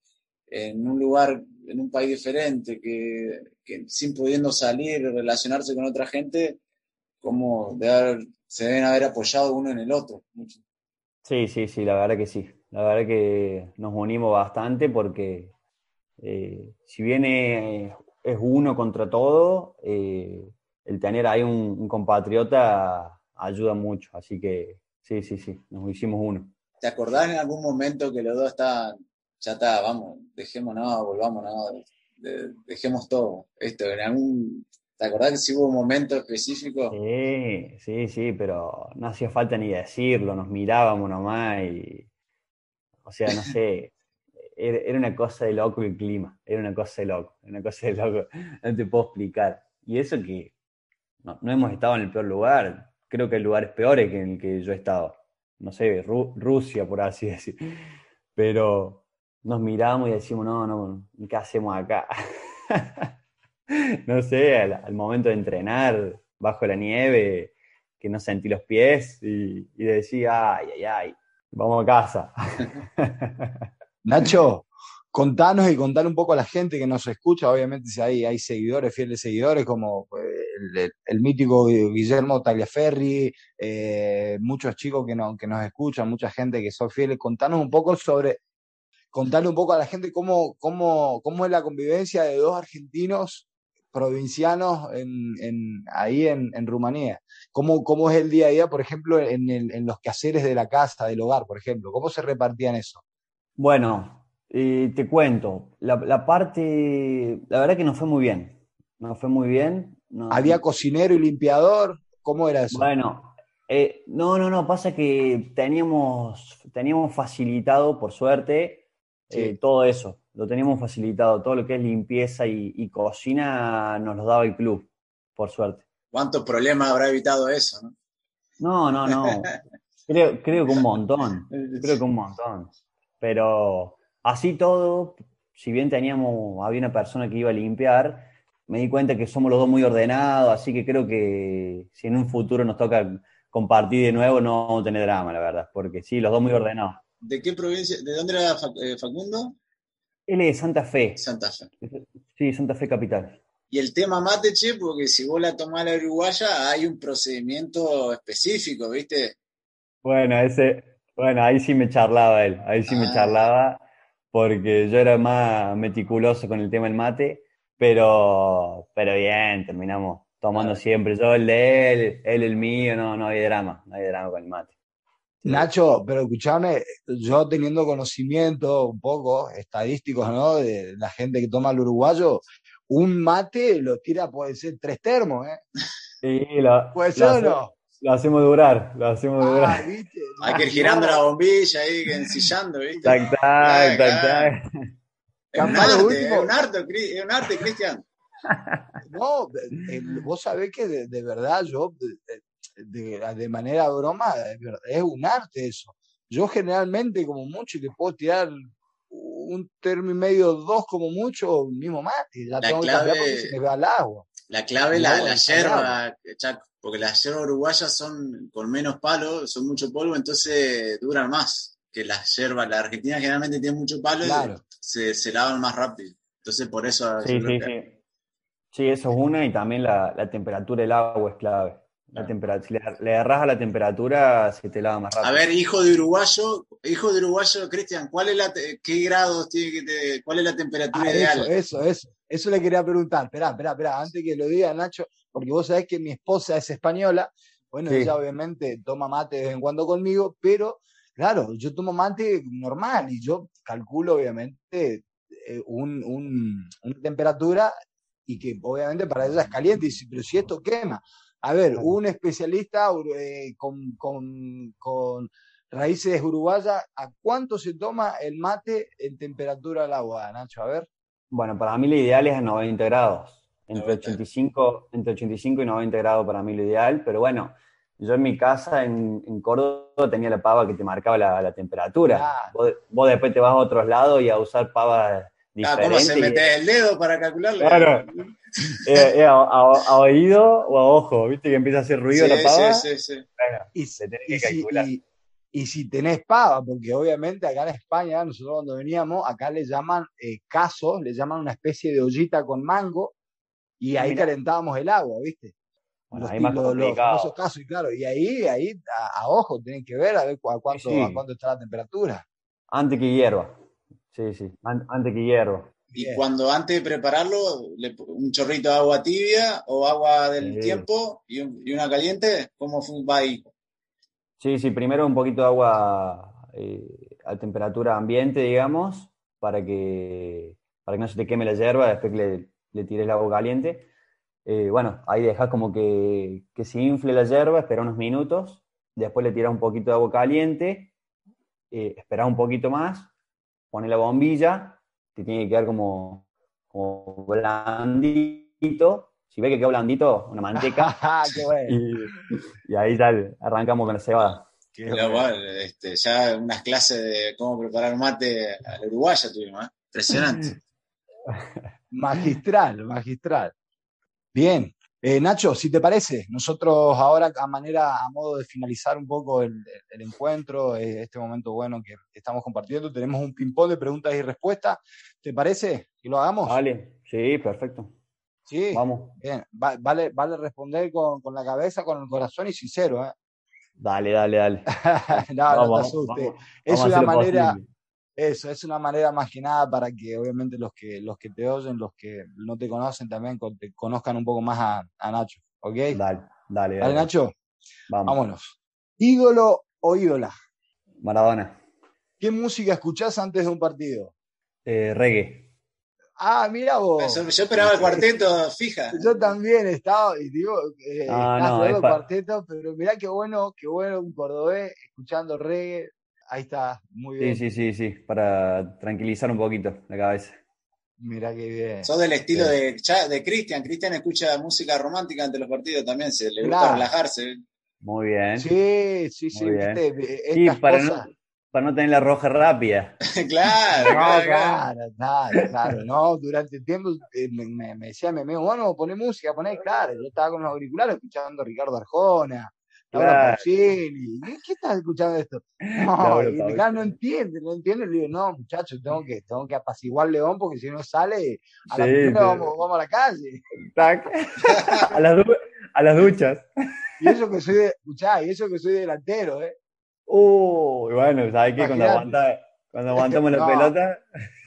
Speaker 2: en un lugar, en un país diferente, que, sin pudiendo salir, relacionarse con otra gente, cómo se deben haber apoyado uno en el otro.
Speaker 5: Sí, sí, sí, la verdad que sí. La verdad que nos unimos bastante porque eh, si viene es uno contra todo, eh, el tener ahí un, compatriota ayuda mucho. Así que sí, sí, sí, nos hicimos uno.
Speaker 2: ¿Te acordás en algún momento que los dos estaban, ya está, vamos, dejémonos, volvámonos, dejemos todo? Esto, en algún, ¿Te acordás que sí hubo un momento específico?
Speaker 5: Sí, sí, sí, pero no hacía falta ni decirlo, nos mirábamos nomás y. O sea, no sé, era, una cosa de loco el clima, era una cosa de loco, una cosa de loco, no te puedo explicar. Y eso que no, hemos estado en el peor lugar, creo que hay lugares peores que en el que yo he estado. No sé, Rusia, por así decir. Pero nos miramos y decimos, no, no, ¿qué hacemos acá? no sé, al, momento de entrenar bajo la nieve, que no sentí los pies y, y decía, ay, ay, ay, vamos a casa.
Speaker 3: Nacho, contanos y contar un poco a la gente que nos escucha, obviamente si hay, hay seguidores, fieles seguidores, como eh, el, mítico Guillermo Tagliaferri, eh, muchos chicos que, que nos escuchan, mucha gente que son fieles, contanos un poco sobre, contarle un poco a la gente cómo, cómo, cómo es la convivencia de dos argentinos provincianos en, ahí en, Rumanía. ¿Cómo, ¿Cómo es el día a día, por ejemplo, en, en los quehaceres de la casa, del hogar, por ejemplo? ¿Cómo se repartían eso?
Speaker 5: Bueno, eh, te cuento, la, parte, la verdad que no fue muy bien, no fue muy bien.
Speaker 3: ¿Había cocinero y limpiador? ¿Cómo era eso?
Speaker 5: Bueno, eh, no, no, no, pasa que teníamos, teníamos facilitado, por suerte, eh, todo eso, lo teníamos facilitado, todo lo que es limpieza y, cocina nos lo daba el club, por suerte.
Speaker 2: ¿Cuántos problemas habrá evitado eso?
Speaker 5: No, no, no. no. creo, creo que un montón, creo que un montón. Pero así todo, si bien teníamos, había una persona que iba a limpiar, me di cuenta que somos los dos muy ordenados, así que creo que si en un futuro nos toca compartir de nuevo, no vamos a tener drama, la verdad, porque sí, los dos muy ordenados.
Speaker 2: ¿De qué provincia? ¿De dónde era eh, Facundo?
Speaker 5: Él es de Santa Fe.
Speaker 2: Santa Fe.
Speaker 5: Sí, Santa Fe capital.
Speaker 2: Y el tema mate, che, porque si vos la tomás la uruguaya, hay un procedimiento específico, ¿viste?
Speaker 5: Bueno, ese, bueno, ahí sí me charlaba él, ahí sí me ah. charlaba, porque yo era más meticuloso con el tema del mate, pero, pero bien, terminamos tomando siempre. Yo el de él, él el mío, no, no hay drama, no hay drama con el mate.
Speaker 3: Nacho, pero escuchame, yo teniendo conocimiento un poco estadísticos, ¿no? De la gente que toma el uruguayo, un mate lo tira, puede ser tres termos, ¿eh?
Speaker 5: Sí, lo,
Speaker 3: ¿Puede ser o no?
Speaker 5: Lo hacemos durar, lo hacemos ah, durar.
Speaker 2: Hay que ir girando la bombilla ahí, ensillando, ¿viste?
Speaker 5: Tac, tac, tac, tac.
Speaker 2: Es un arte, es un arte, es un arte, Cristian.
Speaker 3: No, eh, vos sabés que de, verdad yo, de, manera broma, es un arte eso. Yo generalmente, como mucho, te puedo tirar un término y medio, dos como mucho, mismo mate. Ya tengo que cambiar porque se me va el agua.
Speaker 2: La clave, la, la yerba, Chaco porque las hierbas uruguayas son con menos palo, son mucho polvo, entonces duran más que las hierbas. La Argentina generalmente tiene mucho palo y se, se, lavan más rápido. Entonces, por eso.
Speaker 5: Sí, sí, sí. sí, eso es una, y también la, la temperatura del agua es clave. La temperatura, si le, le agarras a la temperatura, se te lava más rápido.
Speaker 2: A ver, hijo de uruguayo, hijo de uruguayo, Cristian, ¿cuál es la qué grados tiene que te, cuál es la temperatura ah, ideal?
Speaker 3: Eso, eso, eso, eso le quería preguntar. Esperá, esperá, esperá, antes que lo diga Nacho, porque vos sabés que mi esposa es española, bueno, ella obviamente toma mate de vez en cuando conmigo, pero claro, yo tomo mate normal y yo calculo obviamente eh, un, una temperatura y que obviamente para ella es caliente, y dice, pero si esto quema. A ver, un especialista eh, con, con, con, raíces uruguayas, ¿a cuánto se toma el mate en temperatura del agua, Nacho? A ver.
Speaker 5: Bueno, para mí lo ideal es a 90 grados. Entre 85, entre 85 y 90 grados para mí lo ideal, pero bueno, yo en mi casa en, en Córdoba tenía la pava que te marcaba la, temperatura. Vos, después te vas a otros lados y a usar pavas diferentes. ¿Cómo
Speaker 2: se mete el dedo para calcularlo?
Speaker 5: Claro. Eh, eh, a, oído o a ojo, ¿viste? Que empieza a hacer ruido la pava. Sí, sí, sí.
Speaker 3: Bueno, y, tenés que calcular. Si, y, si tenés pava, porque obviamente acá en España, nosotros cuando veníamos, acá le llaman eh, casos, le llaman una especie de ollita con mango, y ahí calentábamos el agua, ¿viste?
Speaker 5: Bueno, ahí más los, famosos
Speaker 3: casos, y claro, y ahí, ahí a, ojo, tienen que ver a ver a cuánto, a cuánto está la temperatura.
Speaker 5: Antes que hierva. Sí, sí, antes que hierva.
Speaker 2: y cuando antes de prepararlo, un chorrito de agua tibia o agua del tiempo y, una caliente, ¿cómo va ahí?
Speaker 5: Sí, sí, primero un poquito de agua eh, a temperatura ambiente, digamos, para que, para que no se te queme la hierba, después que le, le tires el agua caliente. Eh, bueno, ahí dejas como que, que se infle la hierba, espera unos minutos, después le tiras un poquito de agua caliente, eh, esperas un poquito más, pones la bombilla te tiene que quedar como, blandito. Si ve que quedó blandito, una manteca.
Speaker 6: Qué bueno.
Speaker 5: y, ahí ya arrancamos con la cebada.
Speaker 2: este, ya unas clases de cómo preparar mate al uruguaya tuvimos, ¿eh? Impresionante.
Speaker 3: magistral, magistral. Bien, eh, Nacho, si te parece, nosotros ahora a manera, a modo de finalizar un poco el, encuentro, eh, este momento bueno que estamos compartiendo, tenemos un ping-pong de preguntas y respuestas. ¿Te parece que lo hagamos?
Speaker 5: Vale, sí, perfecto.
Speaker 3: Sí, vamos. Bien, vale, vale responder con, la cabeza, con el corazón y sincero, ¿eh?
Speaker 5: Dale, dale, dale.
Speaker 3: no, no te asustes. es una manera, eso, es una manera más que nada para que obviamente los que, los que te oyen, los que no te conocen también te conozcan un poco más a, Nacho, ¿ok?
Speaker 5: Dale, dale.
Speaker 3: Dale, Nacho. Vámonos. ¿Ídolo o ídola?
Speaker 5: Maradona.
Speaker 3: ¿Qué música escuchás antes de un partido?
Speaker 5: Eh, reggae.
Speaker 3: Ah, mira vos.
Speaker 2: Yo, esperaba el cuarteto, fija.
Speaker 3: Yo también estaba, y digo, eh, ah, no, el cuarteto, pero mirá qué bueno, qué bueno un cordobés escuchando reggae. Ahí está, muy bien.
Speaker 5: Sí, sí, sí, sí, para tranquilizar un poquito la cabeza.
Speaker 3: Mira qué bien.
Speaker 2: Sos del estilo de, de Cristian. Cristian escucha música romántica ante los partidos también, se le gusta relajarse.
Speaker 5: Muy bien.
Speaker 3: Sí, sí, sí.
Speaker 5: sí para, no, para no tener la roja rápida.
Speaker 2: claro,
Speaker 3: no, claro, claro, claro, No, durante el tiempo eh, me, me, decía me bueno, poné música, poné, claro. Yo estaba con los auriculares escuchando a Ricardo Arjona, Claro. ¿Qué estás escuchando esto? No, y no entiende, no entiende. Le digo, no, muchachos, tengo que, tengo que apaciguar León porque si no sale, a la sí, vamos, vamos, a la calle.
Speaker 5: a, las a las duchas.
Speaker 3: Y eso que soy, de, escuchá, y eso que soy delantero, ¿eh?
Speaker 5: Uy, bueno, ¿sabes qué? Cuando, aguanta, cuando aguantamos la pelota.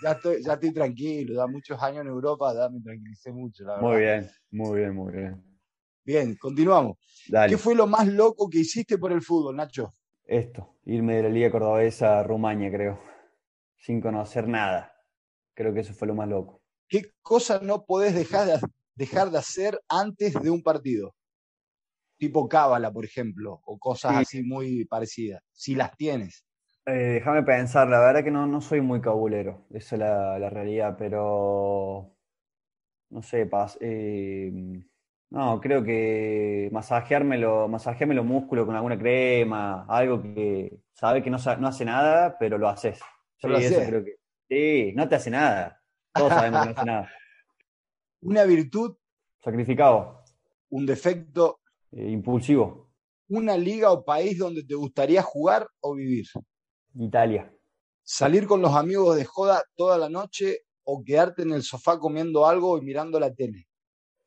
Speaker 3: Ya estoy, ya estoy tranquilo, da muchos años en Europa, ya me tranquilicé mucho, la verdad.
Speaker 5: Muy bien, muy bien, muy bien.
Speaker 3: Bien, continuamos. ¿Qué fue lo más loco que hiciste por el fútbol, Nacho?
Speaker 5: Esto, irme de la Liga Cordobesa a Rumania, creo, sin conocer nada. Creo que eso fue lo más loco.
Speaker 3: ¿Qué cosa no podés dejar de, dejar de hacer antes de un partido? Tipo cábala, por ejemplo, o cosas así muy parecidas, si las tienes.
Speaker 5: Eh, déjame pensar, la verdad que no, no soy muy cabulero, esa es la, la realidad, pero no sé, pas, eh, no, creo que masajeármelo, masajearme los músculos con alguna crema, algo que sabe que no, no hace nada, pero lo haces. Sí, eso creo que. Sí, no te hace nada. Todos sabemos que no hace nada.
Speaker 3: Una virtud.
Speaker 5: Sacrificado.
Speaker 3: Un defecto.
Speaker 5: Eh, impulsivo.
Speaker 3: Una liga o país donde te gustaría jugar o vivir.
Speaker 5: Italia.
Speaker 3: Salir con los amigos de joda toda la noche o quedarte en el sofá comiendo algo y mirando la tele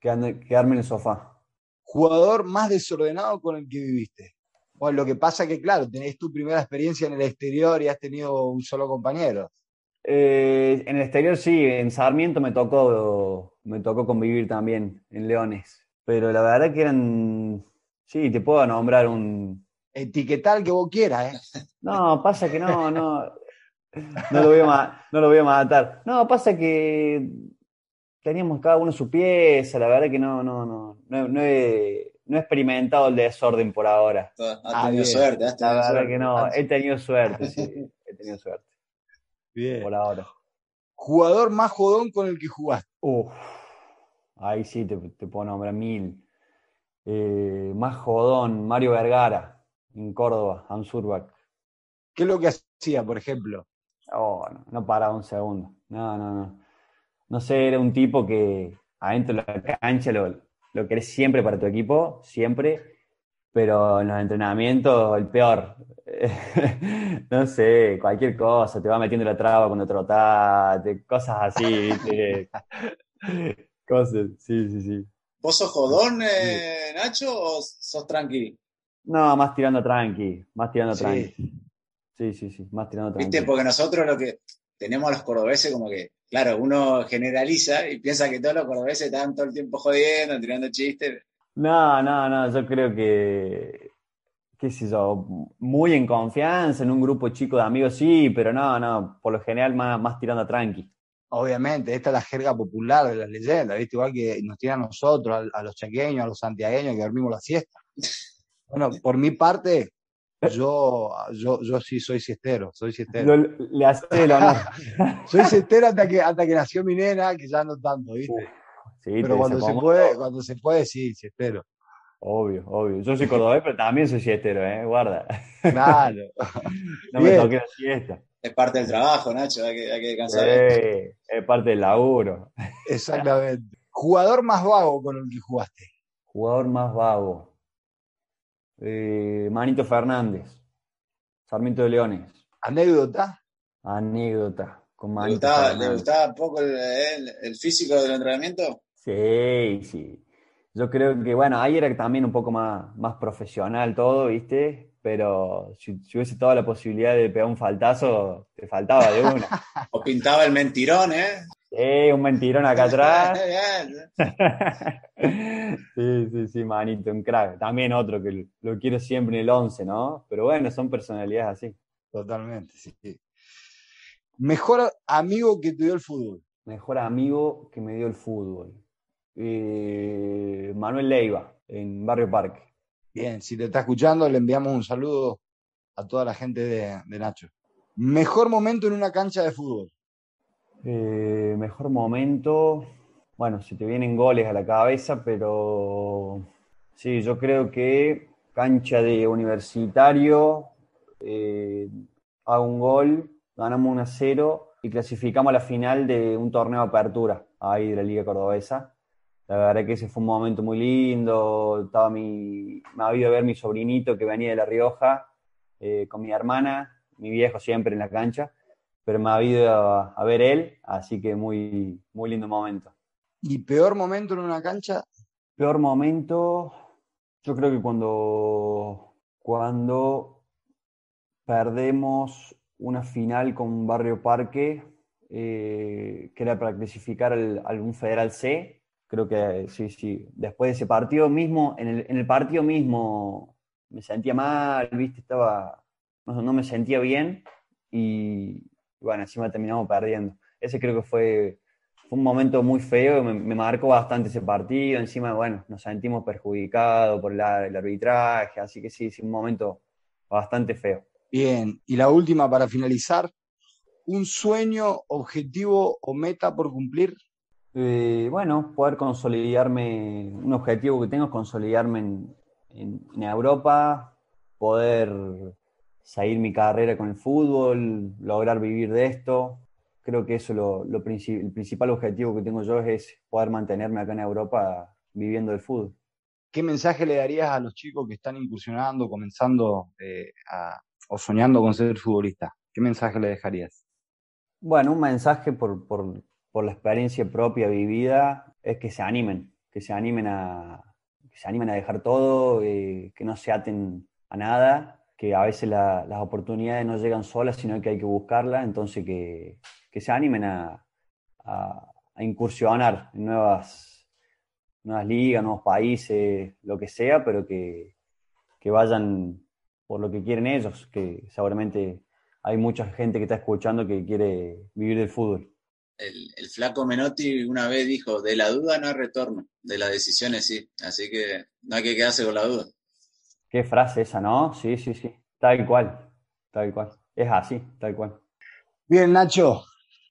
Speaker 5: quedarme en el sofá.
Speaker 3: Jugador más desordenado con el que viviste. Bueno, lo que pasa que, claro, tenés tu primera experiencia en el exterior y has tenido un solo compañero.
Speaker 5: Eh, en el exterior sí, en Sarmiento me tocó, me tocó convivir también, en Leones. Pero la verdad que eran. Sí, te puedo nombrar un.
Speaker 3: Etiquetal que vos quieras, ¿eh?
Speaker 5: No, pasa que no, no. No lo voy a, no lo voy a matar. No, pasa que teníamos cada uno su pieza, la verdad que no, no, no, no, he, experimentado el desorden por ahora.
Speaker 2: Has ah, tenido suerte,
Speaker 5: La verdad que no, he tenido suerte, sí, he tenido suerte.
Speaker 3: Bien.
Speaker 5: Por ahora.
Speaker 3: Jugador más jodón con el que jugaste.
Speaker 5: Uf, ahí sí te, te puedo nombrar mil. Eh, más jodón, Mario Vergara, en Córdoba, Amsurbac.
Speaker 3: ¿Qué es lo que hacía, por ejemplo?
Speaker 5: Oh, no, no paraba un segundo. No, no, no no sé, era un tipo que adentro de la cancha lo, lo querés siempre para tu equipo, siempre, pero en los entrenamientos el peor. no sé, cualquier cosa, te va metiendo la traba cuando trotás, cosas así, cosas, sí, sí, sí.
Speaker 2: ¿Vos sos jodón, eh, Nacho, o sos tranqui?
Speaker 5: No, más tirando tranqui, más tirando tranqui. Sí, sí, sí, más tirando tranqui.
Speaker 2: Viste, porque nosotros lo que tenemos a los cordobeses como que, claro, uno generaliza y piensa que todos los cordobeses están todo el tiempo jodiendo, tirando chistes.
Speaker 5: No, no, no, yo creo que, qué sé yo, muy en confianza, en un grupo chico de amigos, sí, pero no, no, por lo general más, más tirando a tranqui.
Speaker 3: Obviamente, esta es la jerga popular de las leyendas, ¿viste? Igual que nos tiene a nosotros, a, los chaqueños, a los santiagueños que dormimos la siesta. Bueno, por mi parte, yo, yo, yo sí soy siestero, soy siestero.
Speaker 5: le hace el honor.
Speaker 3: soy siestero hasta que, hasta que nació mi nena, que ya no tanto, ¿viste? sí, pero cuando se, puede, cuando se puede, sí, siestero.
Speaker 5: Obvio, obvio. Yo soy cordobés, pero también soy siestero, ¿eh? Guarda.
Speaker 3: Claro.
Speaker 5: no me toque la siesta.
Speaker 2: Es parte del trabajo, Nacho, hay que, hay que descansar.
Speaker 5: Sí, es parte del laburo.
Speaker 3: Exactamente. ¿Jugador más vago con el que jugaste?
Speaker 5: Jugador más vago. Eh, Manito Fernández. Sarmiento de Leones.
Speaker 3: ¿Anécdota?
Speaker 5: Anécdota. Con Manito
Speaker 2: ¿Le, gustaba, ¿Le gustaba poco el, el, físico del entrenamiento?
Speaker 5: Sí, sí. Yo creo que, bueno, ahí era también un poco más, más profesional todo, ¿viste? pero si, hubiese toda la posibilidad de pegar un faltazo, te faltaba de una.
Speaker 2: o pintaba el mentirón, ¿eh?
Speaker 5: Sí, un mentirón acá atrás. sí, sí, sí, manito, un crack. También otro que lo quiero siempre en el 11, ¿no? Pero bueno, son personalidades así.
Speaker 3: Totalmente, sí. Mejor amigo que te dio el fútbol.
Speaker 5: Mejor amigo que me dio el fútbol. Eh, Manuel Leiva, en Barrio Parque.
Speaker 3: Bien, si te está escuchando, le enviamos un saludo a toda la gente de, Nacho. Mejor momento en una cancha de fútbol.
Speaker 5: Eh, mejor momento, bueno, si te vienen goles a la cabeza, pero sí, yo creo que cancha de universitario, eh, hago un gol, ganamos 1 a 0 y clasificamos a la final de un torneo apertura ahí de la Liga Cordobesa. La verdad que ese fue un momento muy lindo. Estaba mi, me ha habido ver mi sobrinito que venía de La Rioja eh, con mi hermana, mi viejo siempre en la cancha, pero me ha habido a, ver él, así que muy, muy lindo momento.
Speaker 3: ¿Y peor momento en una cancha?
Speaker 5: Peor momento, yo creo que cuando, cuando perdemos una final con Barrio Parque, eh, que era para clasificar al, algún Federal C, creo que sí, sí. Después de ese partido mismo, en el, en el partido mismo me sentía mal, viste, estaba, no, no me sentía bien y bueno, encima terminamos perdiendo. Ese creo que fue, fue un momento muy feo, me, me, marcó bastante ese partido, encima, bueno, nos sentimos perjudicados por la, el arbitraje, así que sí, sí, un momento bastante feo.
Speaker 3: Bien, y la última para finalizar, un sueño, objetivo o meta por cumplir
Speaker 5: eh, bueno, poder consolidarme, un objetivo que tengo es consolidarme en, Europa, poder seguir mi carrera con el fútbol, lograr vivir de esto. Creo que eso lo, el principal objetivo que tengo yo es poder mantenerme acá en Europa viviendo del fútbol.
Speaker 3: ¿Qué mensaje le darías a los chicos que están incursionando, comenzando eh, o soñando con ser futbolista? ¿Qué mensaje le dejarías?
Speaker 5: Bueno, un mensaje por, por, por la experiencia propia vivida, es que se animen, que se animen a, se animen a dejar todo, eh, que no se aten a nada, que a veces las oportunidades no llegan solas, sino que hay que buscarlas, entonces que, se animen a, incursionar en nuevas, nuevas ligas, nuevos países, lo que sea, pero que, que vayan por lo que quieren ellos, que seguramente hay mucha gente que está escuchando que quiere vivir del fútbol
Speaker 2: el, flaco Menotti una vez dijo, de la duda no hay retorno, de las decisiones sí, así que no hay que quedarse con la duda.
Speaker 5: Qué frase esa, ¿no? Sí, sí, sí, tal cual, tal cual, es así, tal cual.
Speaker 3: Bien, Nacho,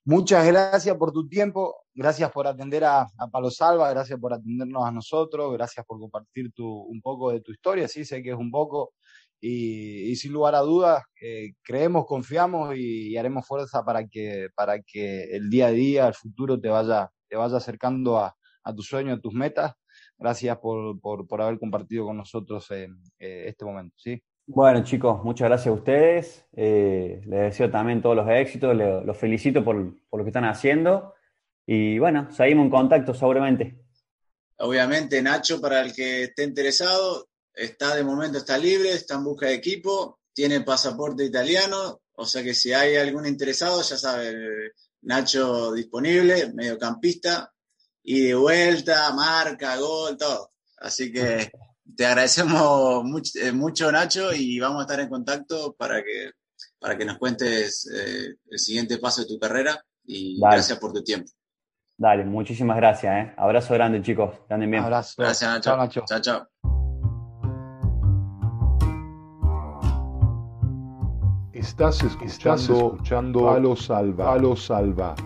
Speaker 3: muchas gracias por tu tiempo, gracias por atender a, a Palo Salva, gracias por atendernos a nosotros, gracias por compartir tu, un poco de tu historia, sí, sé que es un poco, y, sin lugar a dudas eh, creemos, confiamos y, haremos fuerza para que, para que el día a día, el futuro te vaya, te vaya acercando a, a tus sueños, a tus metas. Gracias por, por, haber compartido con nosotros eh, este momento. ¿sí?
Speaker 5: Bueno chicos, muchas gracias a ustedes. Eh, les deseo también todos los éxitos, los felicito por, por lo que están haciendo. Y bueno, seguimos en contacto seguramente.
Speaker 2: Obviamente, Nacho, para el que esté interesado, está de momento está libre, está en busca de equipo, tiene pasaporte italiano,
Speaker 7: O sea que si hay algún interesado, ya sabe, Nacho disponible, mediocampista, y de vuelta, marca, gol, todo. Así que te agradecemos eh, mucho, Nacho, y vamos a estar en contacto para que, para que nos cuentes eh, el siguiente paso de tu carrera y gracias por tu tiempo.
Speaker 5: Dale, muchísimas gracias. ¿eh? Abrazo grande, chicos. Anden bien.
Speaker 3: Abrazo.
Speaker 7: Gracias, Nacho. Chao, Nacho. Chao, chao.
Speaker 8: Estás escuchando, escuchando Palo Salva. Palo Salva.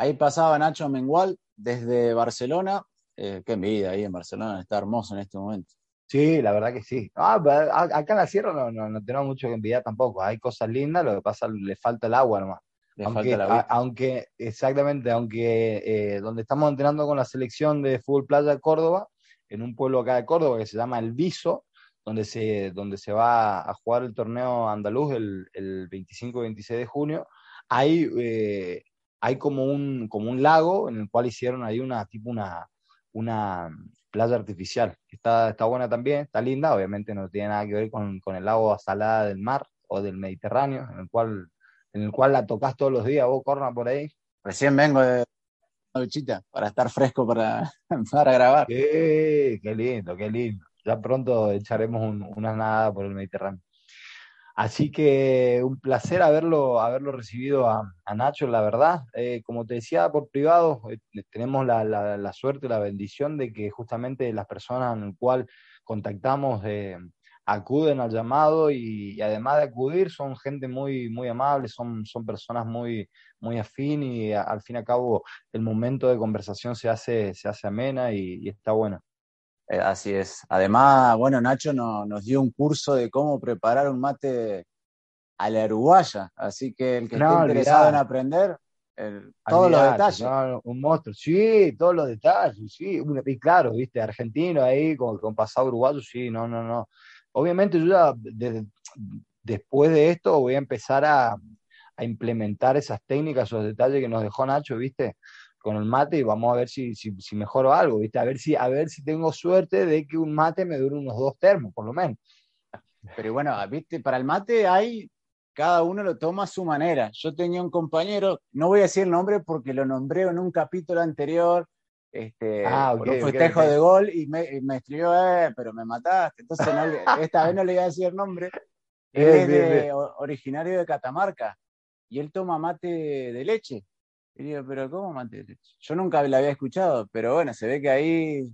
Speaker 2: Ahí pasaba Nacho Mengual desde Barcelona. Eh, qué envidia ahí en Barcelona, está hermoso en este momento.
Speaker 3: Sí, la verdad que sí. Ah, acá en la sierra no, no, tenemos mucho que envidiar tampoco. Hay cosas lindas, lo que pasa le falta el agua nomás. Le aunque, falta aunque, exactamente, aunque eh, donde estamos entrenando con la selección de fútbol playa de Córdoba, en un pueblo acá de Córdoba que se llama El Viso, donde se, donde se va a jugar el torneo andaluz el, el 25 26 de junio, hay, eh, hay como, un, como un lago en el cual hicieron ahí una, tipo una, una playa artificial. Está, está buena también, está linda, obviamente no tiene nada que ver con, con el agua salada del mar o del Mediterráneo, en el cual, en el cual la tocas todos los días, vos corna por ahí.
Speaker 2: Recién vengo de duchita para estar fresco para, para grabar.
Speaker 3: qué lindo, qué lindo ya pronto echaremos unas nada por el Mediterráneo. Así que un placer haberlo, haberlo recibido a, Nacho, la verdad. Eh, como te decía por privado, eh, tenemos la, la, suerte, la bendición de que justamente las personas en el cual contactamos eh, acuden al llamado y, además de acudir son gente muy, muy amable, son, son personas muy, muy afín y al fin y al cabo el momento de conversación se hace, se hace amena y, y está bueno.
Speaker 2: Eh, así es. Además, bueno, Nacho nos dio un curso de cómo preparar un mate a la uruguaya, así que el que esté interesado en aprender, todos los detalles.
Speaker 3: un monstruo, sí, todos los detalles, sí, y claro, viste, argentino ahí con, con pasado uruguayo, sí, no, no, no. Obviamente yo ya después de esto voy a empezar a, a implementar esas técnicas, esos detalles que nos dejó Nacho, viste, con el mate y vamos a ver si, si, si, mejoro algo, ¿viste? A ver, si, a ver si tengo suerte de que un mate me dure unos dos termos, por lo menos.
Speaker 2: Pero bueno, ¿viste? Para el mate hay, cada uno lo toma a su manera. Yo tenía un compañero, no voy a decir el nombre porque lo nombré en un capítulo anterior, este, ah, un festejo de gol y me, escribió, eh, pero me mataste. Entonces, esta vez no le iba a decir el nombre. Él es originario de Catamarca y él toma mate de leche. Pero ¿cómo mate Yo nunca la había escuchado, pero bueno, se ve que ahí.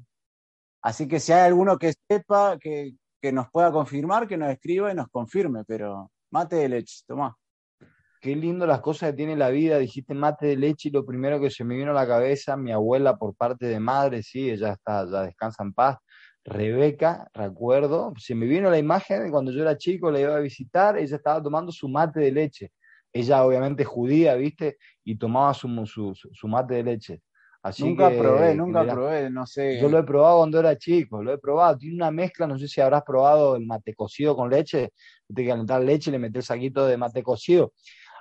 Speaker 2: Así que si hay alguno que sepa, que, que nos pueda confirmar, que nos escriba y nos confirme, pero mate de leche, tomá.
Speaker 3: Qué lindo las cosas que tiene la vida. Dijiste mate de leche y lo primero que se me vino a la cabeza, mi abuela por parte de madre, sí, ella está, ya descansa en paz. Rebeca, recuerdo, se me vino la imagen de cuando yo era chico, la iba a visitar, ella estaba tomando su mate de leche ella obviamente judía, ¿viste? Y tomaba su, su, mate de leche.
Speaker 2: Así nunca probé, nunca probé, no sé.
Speaker 3: Yo lo he probado cuando era chico, lo he probado. Tiene una mezcla, no sé si habrás probado el mate cocido con leche. Te que calentar leche y le metes el saquito de mate cocido.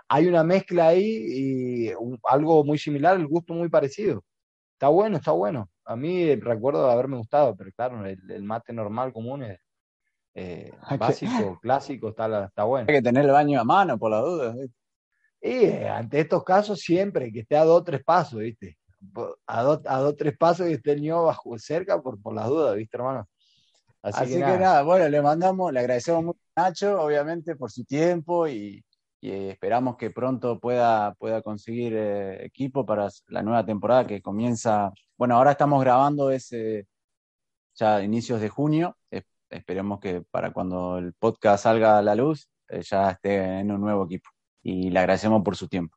Speaker 3: Hay una mezcla ahí y algo muy similar, el gusto muy parecido. Está bueno, está bueno. A mí recuerdo haberme gustado, pero claro, el, mate normal, común, es eh, básico, clásico, está, está bueno.
Speaker 2: Hay que tener el baño a mano, por la duda.
Speaker 3: Y eh, ante estos casos siempre, que esté a dos o tres pasos, ¿viste? A dos a dos tres pasos y esté el niño bajo, cerca por, por las dudas, ¿viste, hermano?
Speaker 2: Así, que, nada. bueno, le mandamos, le agradecemos mucho a Nacho, obviamente, por su tiempo y, esperamos que pronto pueda, pueda conseguir eh, equipo para la nueva temporada que comienza. Bueno, ahora estamos grabando ese ya inicios de junio. esperemos que para cuando el podcast salga a la luz eh, ya esté en un nuevo equipo y le agradecemos por su tiempo.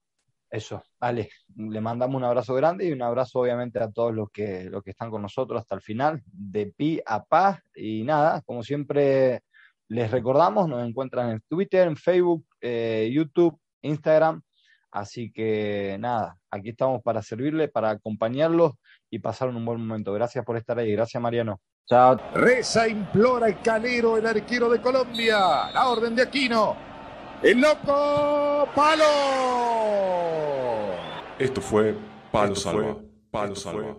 Speaker 3: Eso, Ale, le mandamos un abrazo grande y un abrazo obviamente a todos los que, los que están con nosotros hasta el final, de pi a paz. Y nada, como siempre les recordamos, nos encuentran en Twitter, en Facebook, eh, YouTube, Instagram. Así que nada, aquí estamos para servirles, para acompañarlos y pasar un buen momento. Gracias por estar ahí. Gracias, Mariano.
Speaker 8: Chao. Reza, implora el calero, el arquero de Colombia. La orden de Aquino. ¡El loco Palo! Esto fue Palo Salva. Palo Salva.